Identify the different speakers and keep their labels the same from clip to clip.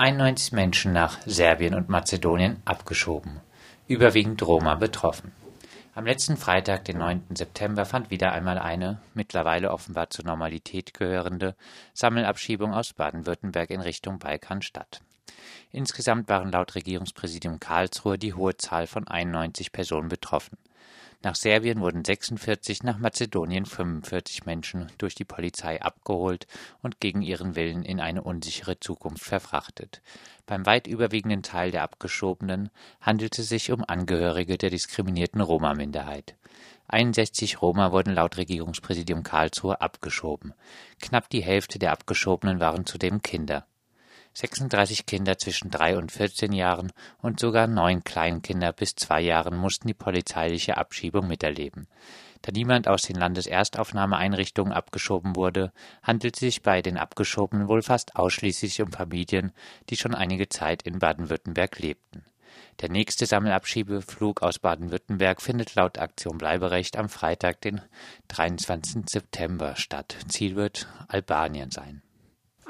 Speaker 1: 91 Menschen nach Serbien und Mazedonien abgeschoben, überwiegend Roma betroffen. Am letzten Freitag, den 9. September, fand wieder einmal eine, mittlerweile offenbar zur Normalität gehörende, Sammelabschiebung aus Baden-Württemberg in Richtung Balkan statt. Insgesamt waren laut Regierungspräsidium Karlsruhe die hohe Zahl von 91 Personen betroffen nach Serbien wurden 46, nach Mazedonien 45 Menschen durch die Polizei abgeholt und gegen ihren Willen in eine unsichere Zukunft verfrachtet. Beim weit überwiegenden Teil der Abgeschobenen handelte es sich um Angehörige der diskriminierten Roma-Minderheit. 61 Roma wurden laut Regierungspräsidium Karlsruhe abgeschoben. Knapp die Hälfte der Abgeschobenen waren zudem Kinder 36 Kinder zwischen drei und 14 Jahren und sogar neun Kleinkinder bis zwei Jahren mussten die polizeiliche Abschiebung miterleben. Da niemand aus den Landeserstaufnahmeeinrichtungen abgeschoben wurde, handelt es sich bei den Abgeschobenen wohl fast ausschließlich um Familien, die schon einige Zeit in Baden-Württemberg lebten. Der nächste Sammelabschiebeflug aus Baden-Württemberg findet laut Aktion Bleiberecht am Freitag, den 23. September statt. Ziel wird Albanien sein.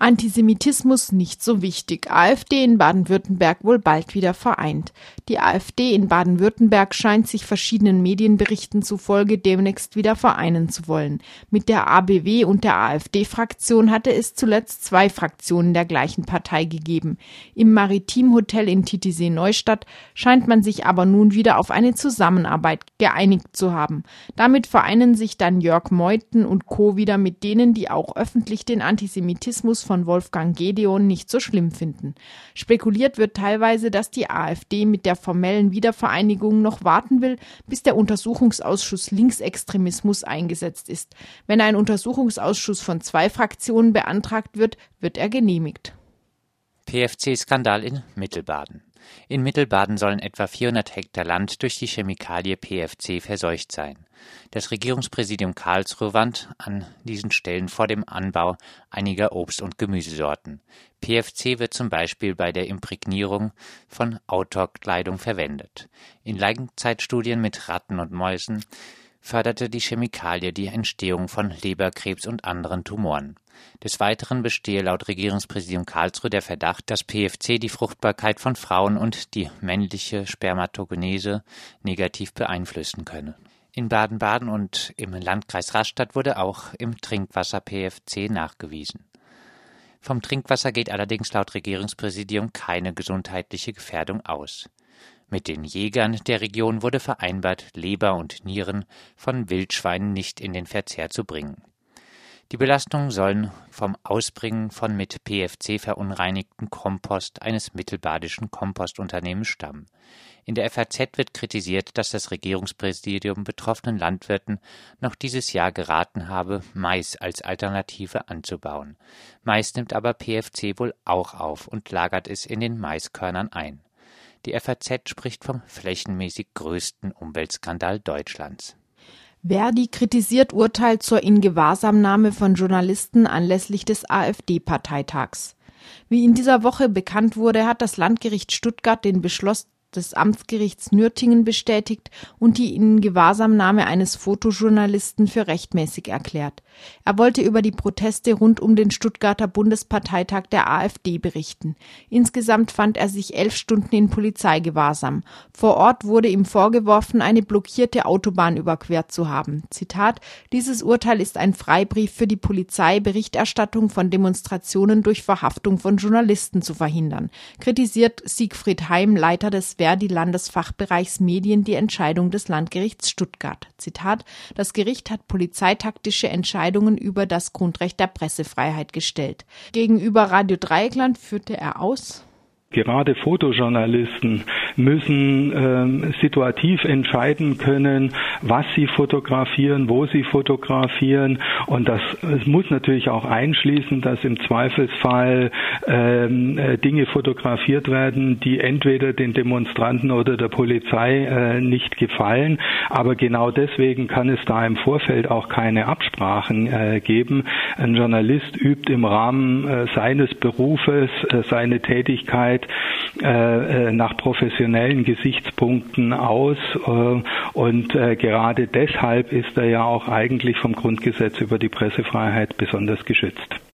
Speaker 2: Antisemitismus nicht so wichtig. AfD in Baden-Württemberg wohl bald wieder vereint. Die AfD in Baden-Württemberg scheint sich verschiedenen Medienberichten zufolge demnächst wieder vereinen zu wollen. Mit der ABW und der AfD-Fraktion hatte es zuletzt zwei Fraktionen der gleichen Partei gegeben. Im Maritimhotel in Titisee Neustadt scheint man sich aber nun wieder auf eine Zusammenarbeit geeinigt zu haben. Damit vereinen sich dann Jörg Meuthen und Co. wieder mit denen, die auch öffentlich den Antisemitismus von Wolfgang Gedeon nicht so schlimm finden. Spekuliert wird teilweise, dass die AfD mit der formellen Wiedervereinigung noch warten will, bis der Untersuchungsausschuss Linksextremismus eingesetzt ist. Wenn ein Untersuchungsausschuss von zwei Fraktionen beantragt wird, wird er genehmigt.
Speaker 1: PFC-Skandal in Mittelbaden. In Mittelbaden sollen etwa 400 Hektar Land durch die Chemikalie PFC verseucht sein. Das Regierungspräsidium Karlsruhe warnt an diesen Stellen vor dem Anbau einiger Obst- und Gemüsesorten. PFC wird zum Beispiel bei der Imprägnierung von Outdoor-Kleidung verwendet. In Langzeitstudien mit Ratten und Mäusen förderte die Chemikalie die Entstehung von Leberkrebs und anderen Tumoren. Des Weiteren bestehe laut Regierungspräsidium Karlsruhe der Verdacht, dass PFC die Fruchtbarkeit von Frauen und die männliche Spermatogenese negativ beeinflussen könne. In Baden-Baden und im Landkreis Rastatt wurde auch im Trinkwasser PFC nachgewiesen. Vom Trinkwasser geht allerdings laut Regierungspräsidium keine gesundheitliche Gefährdung aus. Mit den Jägern der Region wurde vereinbart, Leber und Nieren von Wildschweinen nicht in den Verzehr zu bringen. Die Belastungen sollen vom Ausbringen von mit PFC verunreinigten Kompost eines mittelbadischen Kompostunternehmens stammen. In der FAZ wird kritisiert, dass das Regierungspräsidium betroffenen Landwirten noch dieses Jahr geraten habe, Mais als Alternative anzubauen. Mais nimmt aber PFC wohl auch auf und lagert es in den Maiskörnern ein. Die FAZ spricht vom flächenmäßig größten Umweltskandal Deutschlands.
Speaker 2: Verdi kritisiert Urteil zur Ingewahrsamnahme von Journalisten anlässlich des AfD-Parteitags. Wie in dieser Woche bekannt wurde, hat das Landgericht Stuttgart den Beschluss des Amtsgerichts Nürtingen bestätigt und die Ingewahrsamnahme eines Fotojournalisten für rechtmäßig erklärt. Er wollte über die Proteste rund um den Stuttgarter Bundesparteitag der AfD berichten. Insgesamt fand er sich elf Stunden in Polizeigewahrsam. Vor Ort wurde ihm vorgeworfen, eine blockierte Autobahn überquert zu haben. Zitat, dieses Urteil ist ein Freibrief für die Polizei, Berichterstattung von Demonstrationen durch Verhaftung von Journalisten zu verhindern, kritisiert Siegfried Heim, Leiter des Verdi-Landesfachbereichs Medien die Entscheidung des Landgerichts Stuttgart. Zitat: Das Gericht hat polizeitaktische Entscheidungen über das Grundrecht der Pressefreiheit gestellt. Gegenüber Radio Dreieckland führte er aus
Speaker 3: Gerade Fotojournalisten müssen ähm, situativ entscheiden können, was sie fotografieren, wo sie fotografieren. Und das, das muss natürlich auch einschließen, dass im Zweifelsfall ähm, äh, Dinge fotografiert werden, die entweder den Demonstranten oder der Polizei äh, nicht gefallen. Aber genau deswegen kann es da im Vorfeld auch keine Absprachen äh, geben. Ein Journalist übt im Rahmen äh, seines Berufes äh, seine Tätigkeit Arbeit äh, äh, nach professionellen Gesichtspunkten aus äh, und gerade deshalb ist er ja auch eigentlich vom Grundgesetz über die Pressefreiheit besonders geschützt.